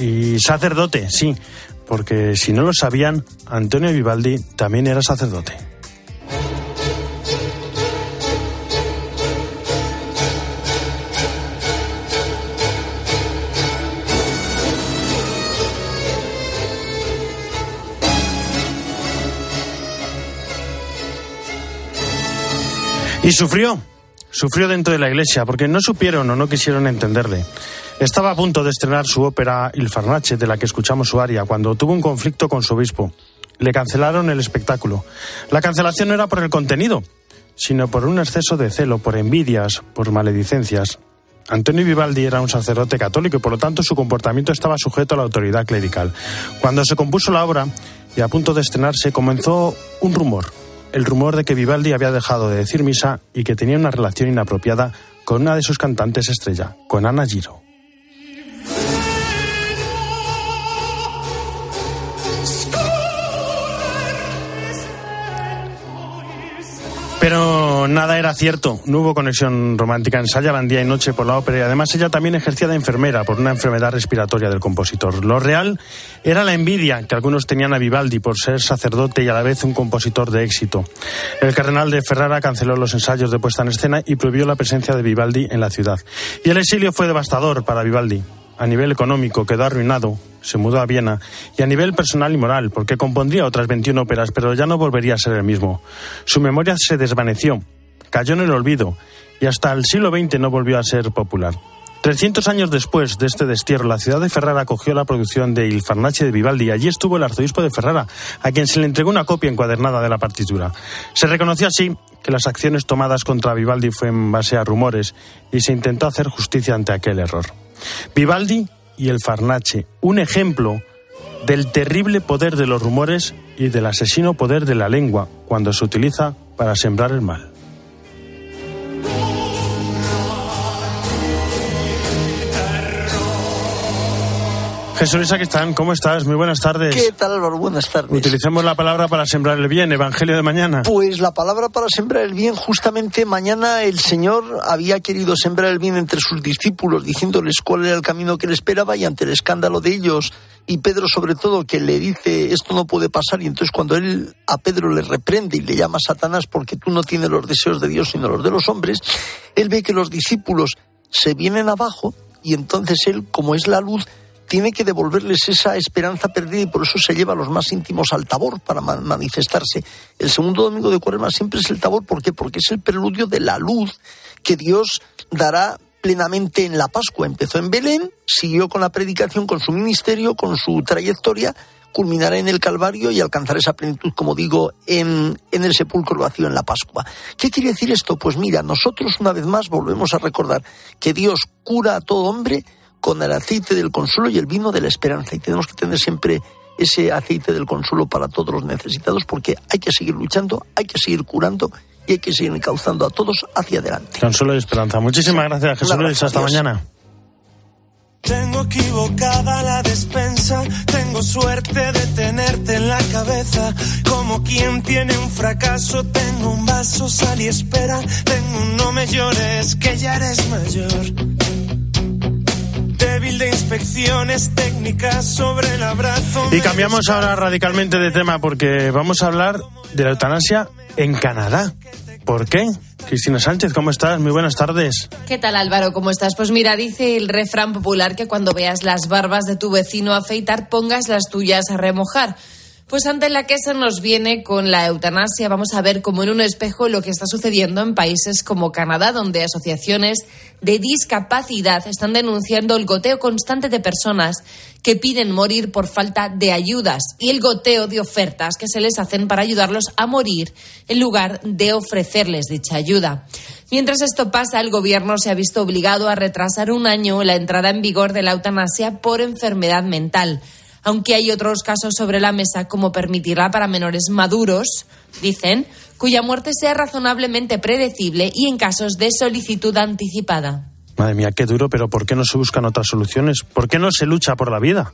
Y sacerdote, sí, porque si no lo sabían, Antonio Vivaldi también era sacerdote. Y sufrió, sufrió dentro de la iglesia, porque no supieron o no quisieron entenderle. Estaba a punto de estrenar su ópera Il Farnace, de la que escuchamos su aria, cuando tuvo un conflicto con su obispo. Le cancelaron el espectáculo. La cancelación no era por el contenido, sino por un exceso de celo, por envidias, por maledicencias. Antonio Vivaldi era un sacerdote católico y por lo tanto su comportamiento estaba sujeto a la autoridad clerical. Cuando se compuso la obra y a punto de estrenarse comenzó un rumor, el rumor de que Vivaldi había dejado de decir misa y que tenía una relación inapropiada con una de sus cantantes estrella, con Ana Giro. Nada era cierto, no hubo conexión romántica, ensayaban día y noche por la ópera y además ella también ejercía de enfermera por una enfermedad respiratoria del compositor. Lo real era la envidia que algunos tenían a Vivaldi por ser sacerdote y a la vez un compositor de éxito. El cardenal de Ferrara canceló los ensayos de puesta en escena y prohibió la presencia de Vivaldi en la ciudad. Y el exilio fue devastador para Vivaldi. A nivel económico quedó arruinado, se mudó a Viena, y a nivel personal y moral, porque compondría otras 21 óperas, pero ya no volvería a ser el mismo. Su memoria se desvaneció, cayó en el olvido, y hasta el siglo XX no volvió a ser popular. 300 años después de este destierro, la ciudad de Ferrara acogió la producción de Il Farnace de Vivaldi y allí estuvo el arzobispo de Ferrara, a quien se le entregó una copia encuadernada de la partitura. Se reconoció así que las acciones tomadas contra Vivaldi fue en base a rumores y se intentó hacer justicia ante aquel error. Vivaldi y el Farnace, un ejemplo del terrible poder de los rumores y del asesino poder de la lengua cuando se utiliza para sembrar el mal. Jesús están? ¿cómo estás? Muy buenas tardes. ¿Qué tal, Álvaro? Buenas tardes. Utilicemos la palabra para sembrar el bien, Evangelio de mañana. Pues la palabra para sembrar el bien, justamente mañana el Señor había querido sembrar el bien entre sus discípulos, diciéndoles cuál era el camino que le esperaba y ante el escándalo de ellos y Pedro sobre todo que le dice esto no puede pasar y entonces cuando él a Pedro le reprende y le llama Satanás porque tú no tienes los deseos de Dios sino los de los hombres, él ve que los discípulos se vienen abajo y entonces él, como es la luz, tiene que devolverles esa esperanza perdida y por eso se lleva a los más íntimos al tabor para manifestarse. El segundo domingo de Cuaresma siempre es el tabor, ¿por qué? Porque es el preludio de la luz que Dios dará plenamente en la Pascua. Empezó en Belén, siguió con la predicación, con su ministerio, con su trayectoria, culminará en el Calvario y alcanzará esa plenitud, como digo, en, en, el sepulcro vacío en la Pascua. ¿Qué quiere decir esto? Pues mira, nosotros una vez más volvemos a recordar que Dios cura a todo hombre con el aceite del consuelo y el vino de la esperanza. Y tenemos que tener siempre ese aceite del consuelo para todos los necesitados porque hay que seguir luchando, hay que seguir curando y hay que seguir encauzando a todos hacia adelante. Consuelo y esperanza. Muchísimas gracias, Jesús Luis. Hasta mañana. Tengo equivocada la despensa, tengo suerte de tenerte en la cabeza. Como quien tiene un fracaso, tengo un vaso, sal y espera. Tengo un no me llores, que ya eres mayor de inspecciones técnicas sobre el abrazo. Y cambiamos ahora radicalmente de tema porque vamos a hablar de la eutanasia en Canadá. ¿Por qué? Cristina Sánchez, ¿cómo estás? Muy buenas tardes. ¿Qué tal Álvaro? ¿Cómo estás? Pues mira, dice el refrán popular que cuando veas las barbas de tu vecino afeitar, pongas las tuyas a remojar. Pues ante la que se nos viene con la eutanasia, vamos a ver como en un espejo lo que está sucediendo en países como Canadá, donde asociaciones de discapacidad están denunciando el goteo constante de personas que piden morir por falta de ayudas y el goteo de ofertas que se les hacen para ayudarlos a morir en lugar de ofrecerles dicha ayuda. Mientras esto pasa, el Gobierno se ha visto obligado a retrasar un año la entrada en vigor de la eutanasia por enfermedad mental aunque hay otros casos sobre la mesa como permitirla para menores maduros, dicen, cuya muerte sea razonablemente predecible y en casos de solicitud anticipada. Madre mía, qué duro, pero ¿por qué no se buscan otras soluciones? ¿Por qué no se lucha por la vida?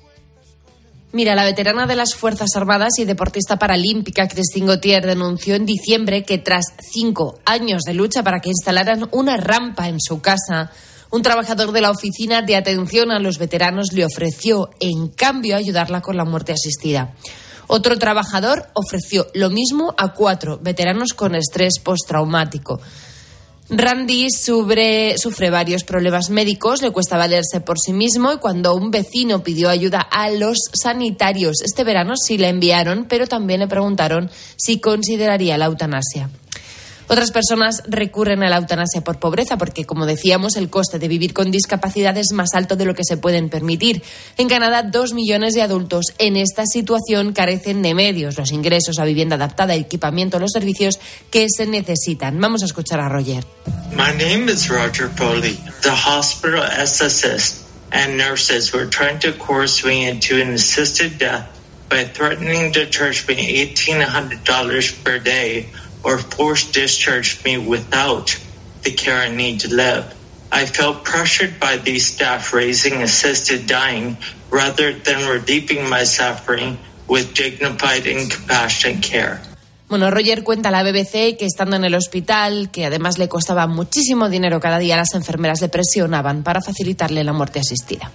Mira, la veterana de las Fuerzas Armadas y deportista paralímpica Christine Gautier denunció en diciembre que tras cinco años de lucha para que instalaran una rampa en su casa, Un trabajador de la oficina de atención a los veteranos le ofreció, en cambio, ayudarla con la muerte asistida. Otro trabajador ofreció lo mismo a cuatro veteranos con estrés postraumático. Randy sufre, sufre, varios problemas médicos, le cuesta valerse por sí mismo y cuando un vecino pidió ayuda a los sanitarios este verano sí le enviaron, pero también le preguntaron si consideraría la eutanasia. Otras personas recurren a la eutanasia por pobreza porque, como decíamos, el coste de vivir con discapacidad es más alto de lo que se pueden permitir. En Canadá, dos millones de adultos en esta situación carecen de medios, los ingresos, la vivienda adaptada, equipamiento, los servicios que se necesitan. Vamos a escuchar a Roger. My name is Roger Foley. The hospital SSS and nurses were trying to coerce me into an assisted death by threatening to charge me $1,800 per day or force discharge me without the care I need to live. I felt pressured by these staff raising assisted dying rather than relieving my suffering with dignified and compassionate care. Bueno, Roger cuenta a la BBC que estando en el hospital, que además le costaba muchísimo dinero cada día, las enfermeras le presionaban para facilitarle la muerte asistida.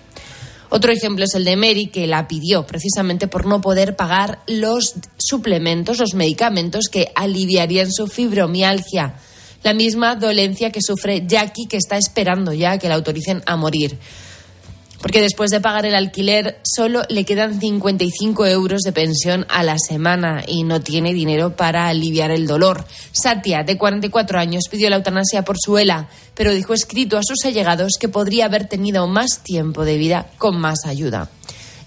Otro ejemplo es el de Mary, que la pidió precisamente por no poder pagar los suplementos, los medicamentos que aliviarían su fibromialgia. La misma dolencia que sufre Jackie, que está esperando ya que la autoricen a morir porque después de pagar el alquiler solo le quedan 55 euros de pensión a la semana y no tiene dinero para aliviar el dolor. Satya, de 44 años, pidió la eutanasia por su ELA, pero dijo escrito a sus allegados que podría haber tenido más tiempo de vida con más ayuda.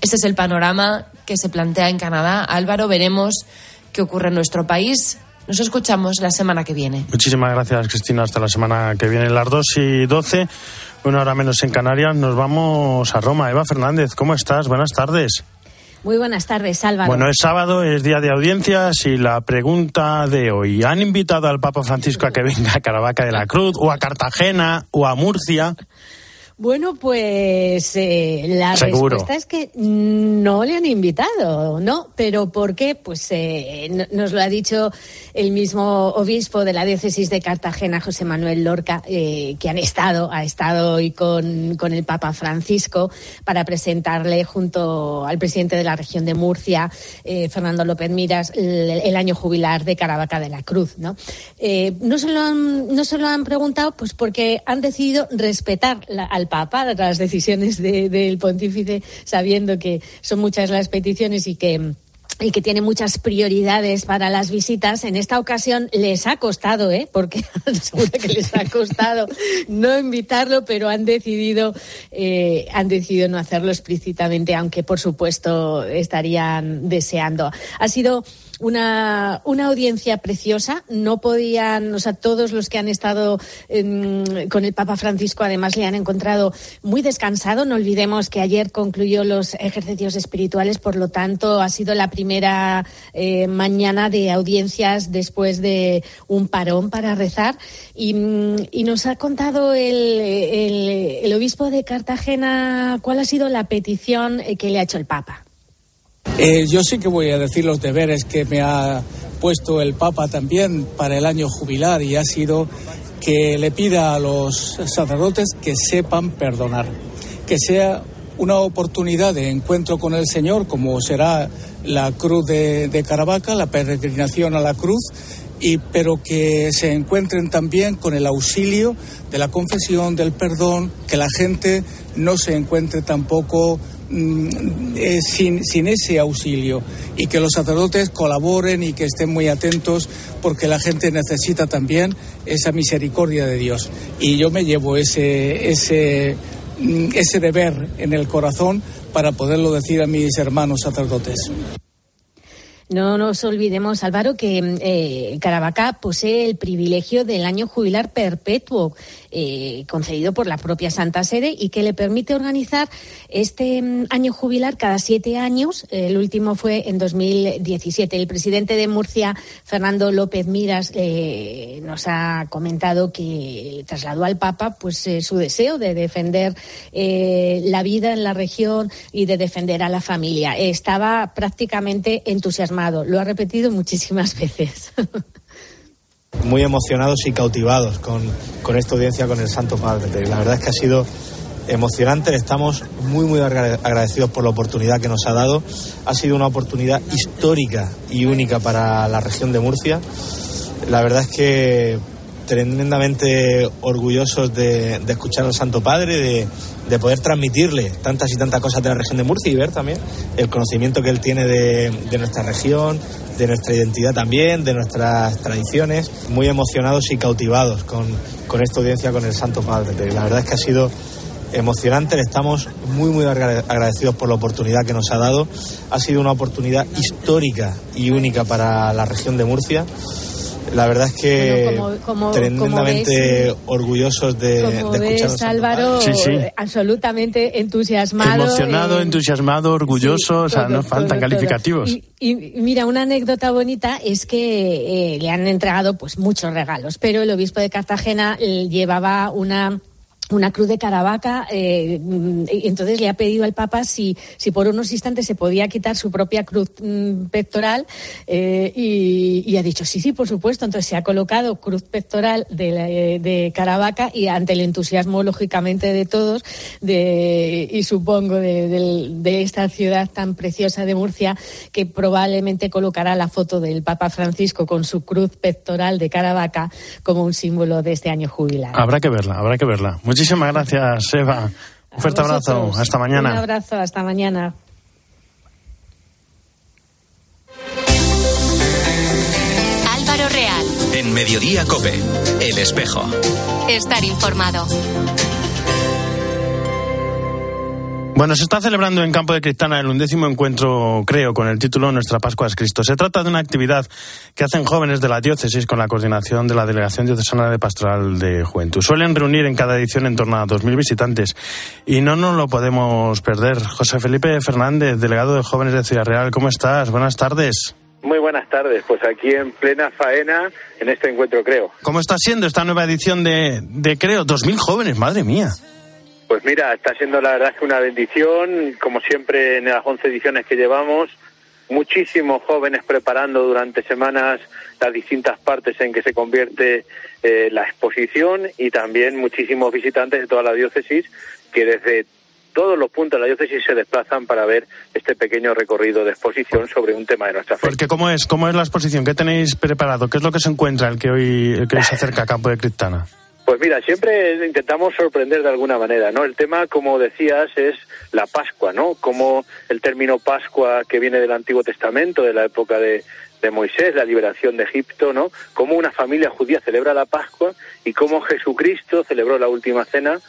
Este es el panorama que se plantea en Canadá. Álvaro, veremos qué ocurre en nuestro país. Nos escuchamos la semana que viene. Muchísimas gracias, Cristina. Hasta la semana que viene, las 2 y 12. Una hora menos en Canarias, nos vamos a Roma. Eva Fernández, ¿cómo estás? Buenas tardes. Muy buenas tardes, Álvaro. Bueno, es sábado, es día de audiencias y la pregunta de hoy. ¿Han invitado al Papa Francisco a que venga a Caravaca de la Cruz o a Cartagena o a Murcia? Bueno, pues eh, la respuesta es que no le han invitado, ¿no? Pero ¿por qué? Pues eh, nos lo ha dicho el mismo obispo de la diócesis de Cartagena, José Manuel Lorca, eh, que han estado, ha estado hoy con, con, el Papa Francisco para presentarle junto al presidente de la región de Murcia, Fernando López Miras, el, año jubilar de Caravaca de la Cruz, ¿no? no, se lo han, no se lo han preguntado, pues porque han decidido respetar la, al Papa las decisiones del pontífice, sabiendo que son muchas las peticiones y que y que tiene muchas prioridades para las visitas, en esta ocasión les ha costado, ¿eh? porque seguro que les ha costado no invitarlo, pero han decidido, eh, han decidido no hacerlo explícitamente, aunque por supuesto estarían deseando. Ha sido una, una audiencia preciosa. No podían, o sea, todos los que han estado con el Papa Francisco además le han encontrado muy descansado. No olvidemos que ayer concluyó los ejercicios espirituales, por lo tanto ha sido la primera eh, mañana de audiencias después de un parón para rezar. Y, y nos ha contado el, el, el obispo de Cartagena cuál ha sido la petición que le ha hecho el Papa. Eh, yo sí que voy a decir los deberes que me ha puesto el Papa también para el año jubilar y ha sido que le pida a los sacerdotes que sepan perdonar, que sea una oportunidad de encuentro con el Señor, como será la cruz de, de Caravaca, la peregrinación a la cruz, y, pero que se encuentren también con el auxilio de la confesión, del perdón, que la gente no se encuentre tampoco eh, sin, sin ese auxilio y que los sacerdotes colaboren y que estén muy atentos porque la gente necesita también esa misericordia de Dios. Y yo me llevo ese, ese, mm, ese deber en el corazón para poderlo decir a mis hermanos sacerdotes. No nos olvidemos, Álvaro, que eh, Caravaca posee el privilegio del año jubilar perpetuo eh, concedido por la propia Santa Sede y que le permite organizar este mm, año jubilar cada siete años. El último fue en 2017. El presidente de Murcia, Fernando López Miras, eh, nos ha comentado que trasladó al Papa pues eh, su deseo de defender la vida en la región y de defender a la familia. Estaba prácticamente entusiasmado. Lo ha repetido muchísimas veces. muy emocionados y cautivados con, con esta audiencia con el Santo Padre. La verdad es que ha sido emocionante, estamos muy muy agradecidos por la oportunidad que nos ha dado. Ha sido una oportunidad histórica y única para la región de Murcia. La verdad es que tremendamente orgullosos de, escuchar al Santo Padre, de, poder transmitirle tantas y tantas cosas de la región de Murcia y ver también el conocimiento que él tiene de, nuestra región, de nuestra identidad también, de nuestras tradiciones. Muy emocionados y cautivados con, esta audiencia con el Santo Padre. La verdad es que ha sido emocionante. estamos muy, muy agradecidos por la oportunidad que nos ha dado. Ha sido una oportunidad histórica y única para la región de Murcia. La verdad es que tremendamente orgullosos de, como ves, Álvaro, absolutamente entusiasmado. Emocionado, entusiasmado, orgulloso, o sea, no faltan calificativos. Y, mira, una anécdota bonita es que eh, le han entregado pues muchos regalos, pero el obispo de Cartagena eh, llevaba una una cruz de Caravaca, eh, y entonces le ha pedido al Papa si, si por unos instantes se podía quitar su propia cruz mm, pectoral eh, y, ha dicho sí, sí, por supuesto. Entonces se ha colocado cruz pectoral de, de Caravaca y ante el entusiasmo, lógicamente, de todos de, y supongo de, de, esta ciudad tan preciosa de Murcia, que probablemente colocará la foto del Papa Francisco con su cruz pectoral de Caravaca como un símbolo de este año jubilar. Habrá que verla, habrá que verla. Muchísimas gracias, Eva. Un fuerte abrazo. Hasta mañana. Un abrazo. Hasta mañana. Álvaro Real. En Mediodía Cope. El espejo. Estar informado. Bueno, se está celebrando en Campo de Cristana el undécimo encuentro, creo, con el título Nuestra Pascua es Cristo. Se trata de una actividad que hacen jóvenes de la diócesis con la coordinación de la Delegación Diocesana de Pastoral de Juventud. Suelen reunir en cada edición en torno a 2.000 visitantes y no nos lo podemos perder. José Felipe Fernández, delegado de jóvenes de Ciudad Real, ¿cómo estás? Buenas tardes. Muy buenas tardes, pues aquí en plena faena en este encuentro Creo. ¿Cómo está siendo esta nueva edición de, de Creo? 2.000 jóvenes, madre mía. Pues mira, está siendo la verdad que una bendición, como siempre en las 11 ediciones que llevamos, muchísimos jóvenes preparando durante semanas las distintas partes en que se convierte eh, la exposición y también muchísimos visitantes de toda la diócesis que desde todos los puntos de la diócesis se desplazan para ver este pequeño recorrido de exposición sobre un tema de nuestra fe. Porque cómo es, cómo es la exposición, qué tenéis preparado, qué es lo que se encuentra el que hoy, el que hoy se acerca a Campo de Criptana. Pues mira, siempre intentamos sorprender de alguna manera, ¿no? El tema, como decías, es la Pascua, ¿no? Como el término Pascua que viene del Antiguo Testamento, de la época de, de Moisés, la liberación de Egipto, ¿no? Cómo una familia judía celebra la Pascua y cómo Jesucristo celebró la última cena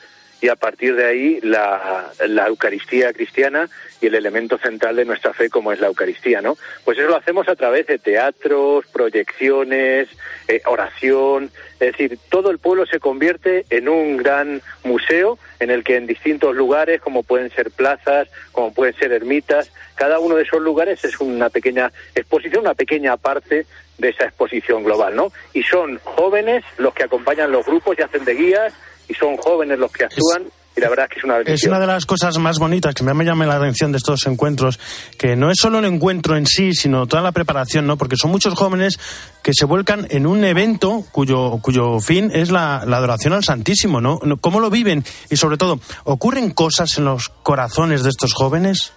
y a partir de ahí la, la, Eucaristía cristiana y el elemento central de nuestra fe como es la Eucaristía, ¿no? Pues eso lo hacemos a través de teatros, proyecciones, eh, oración, es decir, todo el pueblo se convierte en un gran museo en el que en distintos lugares, como pueden ser plazas, como pueden ser ermitas, cada uno de esos lugares es una pequeña exposición, una pequeña parte de esa exposición global, ¿no? Y son jóvenes los que acompañan los grupos y hacen de guías, y son jóvenes los que actúan. y la verdad es que es una Es una de las cosas más bonitas que me llama la atención de estos encuentros, que no es solo el encuentro en sí, sino toda la preparación, ¿no? Porque son muchos jóvenes que se vuelcan en un evento cuyo, cuyo fin es la, la adoración al Santísimo, ¿no? ¿Cómo lo viven? Y sobre todo, ¿ocurren cosas en los corazones de estos jóvenes?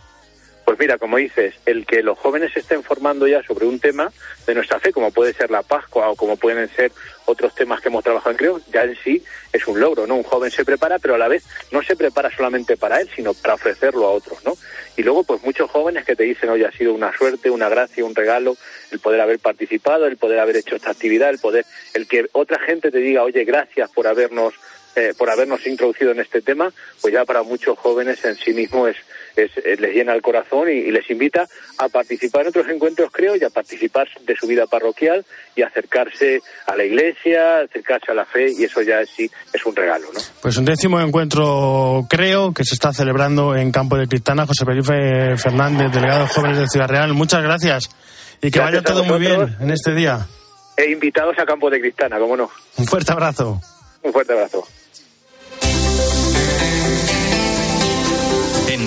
Pues mira, como dices, el que los jóvenes se estén formando ya sobre un tema de nuestra fe, como puede ser la Pascua o como pueden ser otros temas que hemos trabajado en Creo, ya en sí es un logro, ¿no? Un joven se prepara, pero a la vez no se prepara solamente para él, sino para ofrecerlo a otros, ¿no? Y luego, pues muchos jóvenes que te dicen, oye, ha sido una suerte, una gracia, un regalo, el poder haber participado, el poder haber hecho esta actividad, el poder, el que otra gente te diga, oye, gracias por habernos eh, por habernos introducido en este tema, pues ya para muchos jóvenes en sí mismo es, eh, les llena el corazón y, les invita a participar en otros encuentros, creo, y a participar de su vida parroquial y acercarse a la iglesia, acercarse a la fe, y eso ya sí es un regalo, ¿no? Pues un décimo encuentro, creo, que se está celebrando en Campo de Cristana. José Felipe Fernández, delegado de Jóvenes de Ciudad Real, muchas gracias y que vaya todo muy bien en este día. E invitados a Campo de Cristana, cómo no. Un fuerte abrazo. Un fuerte abrazo.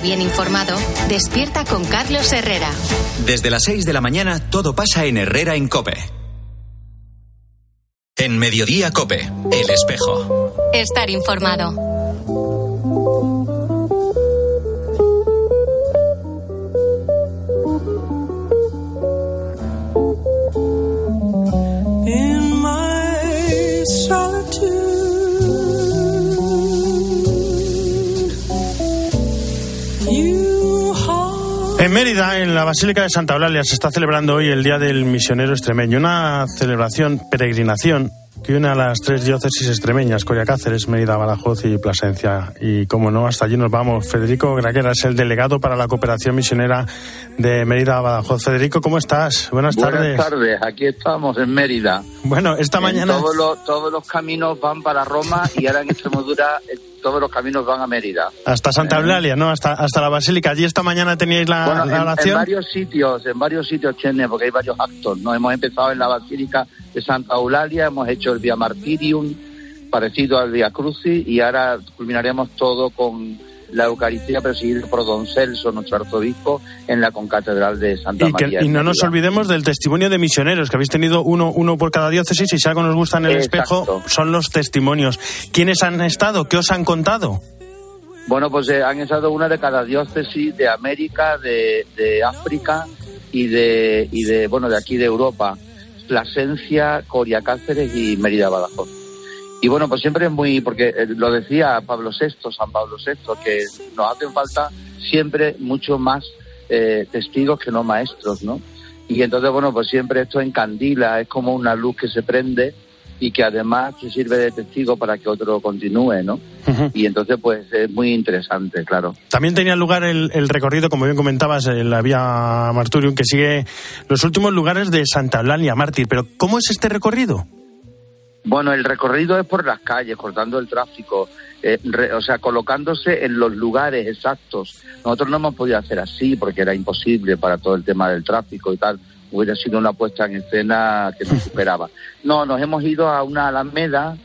bien informado, despierta con Carlos Herrera. Desde las 6 de la mañana todo pasa en Herrera en Cope. En Mediodía Cope, El Espejo. Estar informado. Mérida, en la Basílica de Santa Eulalia, se está celebrando hoy el Día del Misionero Extremeño, una celebración, peregrinación que une a las tres diócesis extremeñas, Coria Cáceres, Mérida, Badajoz y Plasencia. Y como no, hasta allí nos vamos. Federico Graquera es el delegado para la cooperación misionera de Mérida, Badajoz. Federico, ¿cómo estás? Buenas tardes. Buenas tardes, aquí estamos en Mérida. Bueno, esta mañana... Todos los, todos los caminos van para Roma y ahora en Extremadura todos los caminos van a Mérida. Hasta Santa Eulalia, ¿no? Hasta, hasta la Basílica. Allí esta mañana teníais la, bueno, la en, en, varios sitios, en varios sitios, Chene, porque hay varios actos, ¿no? Hemos empezado en la Basílica de Santa Eulalia, hemos hecho el Via Martirium, parecido al Via Crucis, y ahora culminaremos todo con la Eucaristía presidida por don Celso, nuestro arzobispo, en la concatedral de Santa y María. y no nos olvidemos del testimonio de misioneros, que habéis tenido uno, uno por cada diócesis, y si algo nos gusta en el Exacto. espejo, son los testimonios. ¿Quiénes han estado? ¿Qué os han contado? Bueno, pues eh, han estado una de cada diócesis de América, de, de África y de, y de, bueno, de aquí de Europa. Plasencia, Coria Cáceres y Mérida Badajoz. Y bueno, pues siempre es muy, porque eh, lo decía Pablo VI, San Pablo VI, que nos hacen falta siempre mucho más eh, testigos que no maestros, ¿no? Y entonces, bueno, pues siempre esto encandila, es como una luz que se prende y que además se sirve de testigo para que otro continúe, ¿no? Y entonces, pues es muy interesante, claro. También tenía lugar el, el recorrido, como bien comentabas, en la vía Marturium, que sigue los últimos lugares de Santa Eulalia Mártir. Pero, ¿cómo es este recorrido? Bueno, el recorrido es por las calles, cortando el tráfico, eh, re- o sea, colocándose en los lugares exactos. Nosotros no hemos podido hacer así porque era imposible para todo el tema del tráfico y tal. Hubiera sido una puesta en escena que nos superaba. No, nos hemos ido a una alameda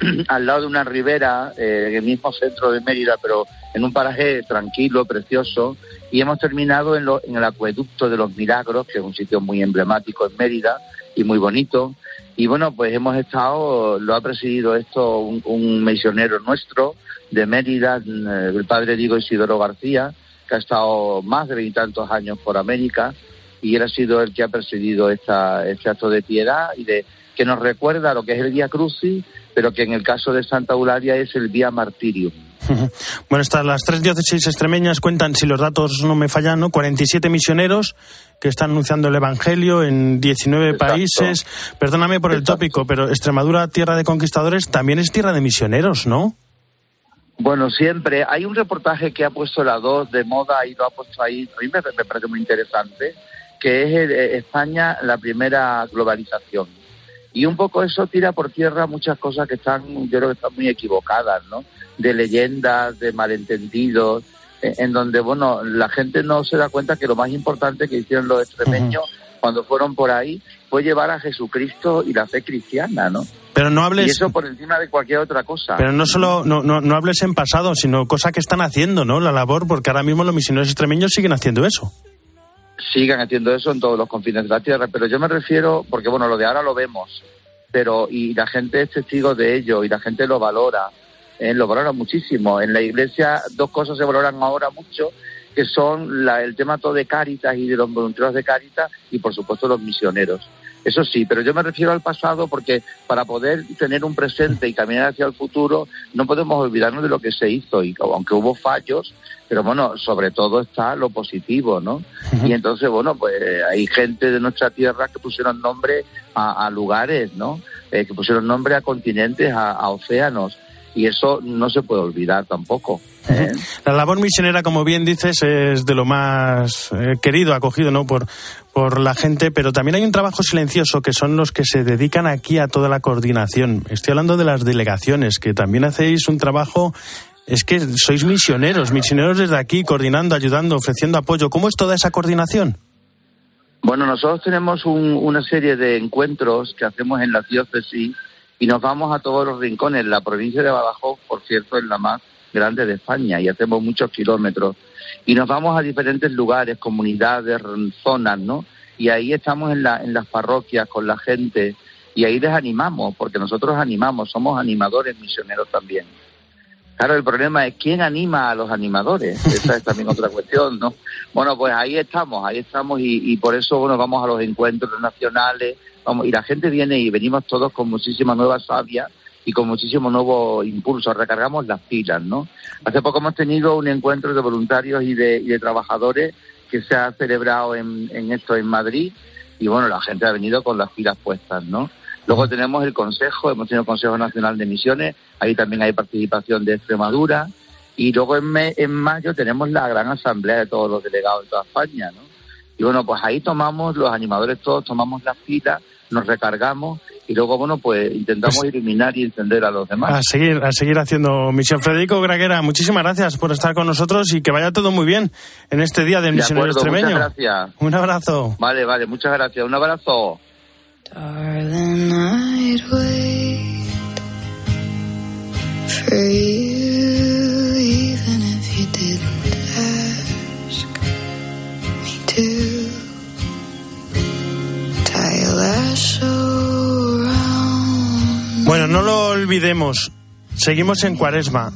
al lado de una ribera, eh, en el mismo centro de Mérida, pero en un paraje tranquilo, precioso, y hemos terminado en, lo- en el acueducto de los Milagros, que es un sitio muy emblemático en Mérida y muy bonito. Y bueno, pues hemos estado, lo ha presidido esto un, misionero nuestro de Mérida, eh, el padre Diego Isidoro García, que ha estado más de veintitantos años por América, y él ha sido el que ha presidido esta, este acto de piedad y de que nos recuerda lo que es el Vía Crucis, pero que en el caso de Santa Eulalia es el Vía Martirium. Bueno, estas las tres diócesis extremeñas cuentan, si los datos no me fallan, ¿no? 47 misioneros que están anunciando el Evangelio en 19 Exacto. países. Perdóname por el tópico, pero Extremadura, tierra de conquistadores, también es tierra de misioneros, ¿no? Bueno, siempre. Hay un reportaje que ha puesto la 2 de moda y lo ha puesto ahí, a mí me, me parece muy interesante, que es el, eh, España la primera globalización. Y un poco eso tira por tierra muchas cosas que están, yo creo que están muy equivocadas, ¿no? De leyendas, de malentendidos, en donde, bueno, la gente no se da cuenta que lo más importante que hicieron los extremeños cuando fueron por ahí fue llevar a Jesucristo y la fe cristiana, ¿no? Pero no Y hables, eso por encima de cualquier otra cosa. pero no solo, no, no, no hables en pasado, sino cosa que están haciendo, ¿no? La labor, porque ahora mismo los misioneros extremeños siguen haciendo eso. sigan haciendo eso en todos los confines de la tierra, pero yo me refiero, porque bueno, lo de ahora lo vemos, pero y la gente es testigo de ello y la gente lo valora, eh, lo valora muchísimo. En la iglesia dos cosas se valoran ahora mucho, que son la- el tema todo de Cáritas y de los voluntarios de Cáritas y por supuesto los misioneros. Eso sí, pero yo me refiero al pasado porque para poder tener un presente y caminar hacia el futuro no podemos olvidarnos de lo que se hizo y aunque hubo fallos, pero bueno, sobre todo está lo positivo, ¿no? Y entonces, bueno, pues hay gente de nuestra tierra que pusieron nombre a, a lugares, ¿no? Eh, que pusieron nombre a continentes, a, a océanos. Y eso no se puede olvidar tampoco. ¿eh? La labor misionera, como bien dices, es de lo más eh, querido, acogido, ¿no? Por, por la gente, pero también hay un trabajo silencioso que son los que se dedican aquí a toda la coordinación. Estoy hablando de las delegaciones, que también hacéis un trabajo es que sois misioneros, misioneros desde aquí, coordinando, ayudando, ofreciendo apoyo. ¿Cómo es toda esa coordinación? Bueno, nosotros tenemos una serie de encuentros que hacemos en la diócesis y nos vamos a todos los rincones. La provincia de Badajoz, por cierto, es la más grande de España y hacemos muchos kilómetros. Y nos vamos a diferentes lugares, comunidades, zonas, ¿no? Y ahí estamos en, la, en las parroquias con la gente y ahí les animamos, porque nosotros animamos, somos animadores misioneros también. Claro, el problema es quién anima a los animadores. Esa es también otra cuestión, ¿no? Bueno, pues ahí estamos, ahí estamos y, por eso, bueno, vamos a los encuentros nacionales, y la gente viene y venimos todos con muchísima nueva savia y con muchísimo nuevo impulso, recargamos las pilas, ¿no? Hace poco hemos tenido un encuentro de voluntarios y de, trabajadores que se ha celebrado en, esto en Madrid y bueno, la gente ha venido con las pilas puestas, ¿no? Luego tenemos el Consejo, hemos tenido el Consejo Nacional de Misiones, ahí también hay participación de Extremadura. Y luego en, en mayo tenemos la gran asamblea de todos los delegados de toda España, ¿no? Y bueno, pues ahí tomamos, los animadores todos tomamos las filas, nos recargamos y luego, bueno, pues intentamos pues iluminar y encender a los demás. A seguir, a seguir haciendo misión. Federico Graguera, muchísimas gracias por estar con nosotros y que vaya todo muy bien en este día del misionero extremeño. Muchas gracias. Un abrazo. Vale, vale, muchas gracias. Un abrazo. Darling, I'd wait for you no lo olvidemos. Seguimos en Cuaresma.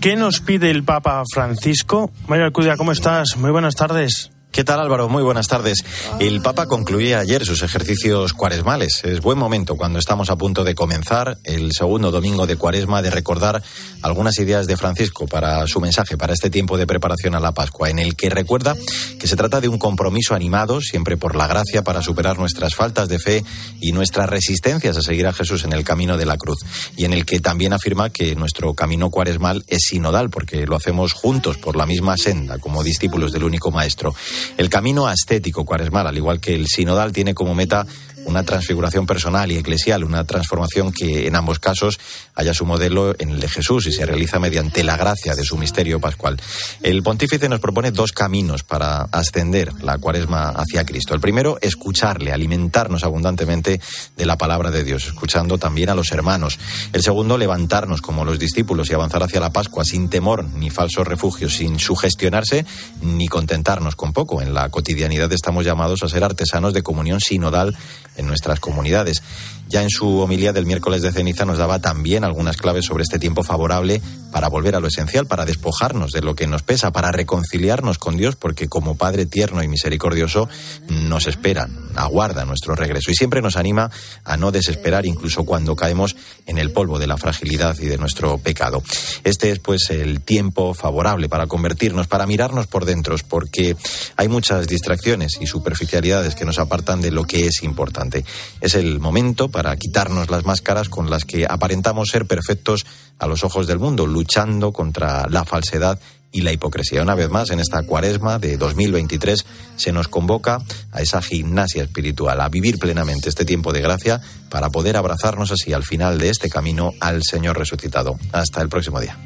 ¿Qué nos pide el Papa Francisco? María Alcudia, ¿cómo estás? Muy buenas tardes. ¿Qué tal Álvaro? Muy buenas tardes. El Papa concluía ayer sus ejercicios cuaresmales. Es buen momento cuando estamos a punto de comenzar el segundo domingo de cuaresma de recordar algunas ideas de Francisco para su mensaje, para este tiempo de preparación a la Pascua, en el que recuerda que se trata de un compromiso animado siempre por la gracia para superar nuestras faltas de fe y nuestras resistencias a seguir a Jesús en el camino de la cruz. Y en el que también afirma que nuestro camino cuaresmal es sinodal porque lo hacemos juntos por la misma senda como discípulos del único Maestro. El camino ascético cuaresmal, al igual que el sinodal, tiene como meta una transfiguración personal y eclesial, una transformación que en ambos casos haya su modelo en el de Jesús y se realiza mediante la gracia de su misterio pascual. El pontífice nos propone dos caminos para ascender la cuaresma hacia Cristo. El primero, escucharle, alimentarnos abundantemente de la palabra de Dios, escuchando también a los hermanos. El segundo, levantarnos como los discípulos y avanzar hacia la Pascua sin temor ni falsos refugios, sin sugestionarse ni contentarnos con poco. En la cotidianidad estamos llamados a ser artesanos de comunión sinodal en nuestras comunidades. Ya en su homilía del miércoles de ceniza nos daba también algunas claves sobre este tiempo favorable para volver a lo esencial, para despojarnos de lo que nos pesa, para reconciliarnos con Dios, porque como Padre tierno y misericordioso nos espera, aguarda nuestro regreso y siempre nos anima a no desesperar incluso cuando caemos en el polvo de la fragilidad y de nuestro pecado. Este es pues el tiempo favorable para convertirnos, para mirarnos por dentro, porque hay muchas distracciones y superficialidades que nos apartan de lo que es importante. Es el momento para para quitarnos las máscaras con las que aparentamos ser perfectos a los ojos del mundo, luchando contra la falsedad y la hipocresía. Una vez más, en esta cuaresma de 2023 se nos convoca a esa gimnasia espiritual, a vivir plenamente este tiempo de gracia para poder abrazarnos así al final de este camino al Señor resucitado. Hasta el próximo día.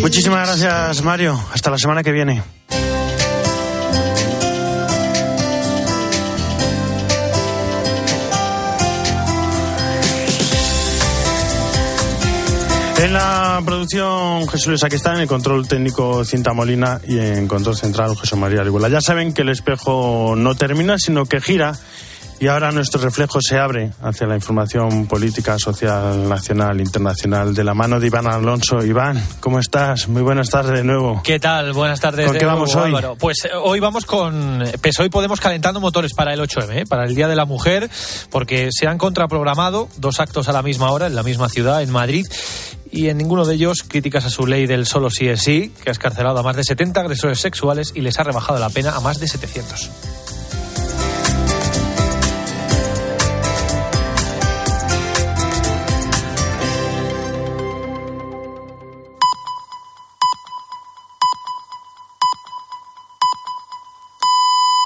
Muchísimas gracias, Mario. Hasta la semana que viene. En la producción Jesús Luis aquí está, en el control técnico Cinta Molina y en control central José María Algula. Ya saben que el espejo no termina, sino que gira Y ahora nuestro reflejo se abre hacia la información política, social, nacional, internacional, de la mano de Iván Alonso. Iván, ¿cómo estás? Muy buenas tardes de nuevo. ¿Qué tal? Buenas tardes. ¿Con qué vamos hoy? Pues eh, hoy vamos con PSOE y Podemos calentando motores para el 8M, ¿eh? para el Día de la Mujer, porque se han contraprogramado dos actos a la misma hora en la misma ciudad, en Madrid, y en ninguno de ellos críticas a su ley del solo sí es sí, que ha escarcelado a más de 70 agresores sexuales y les ha rebajado la pena a más de 700.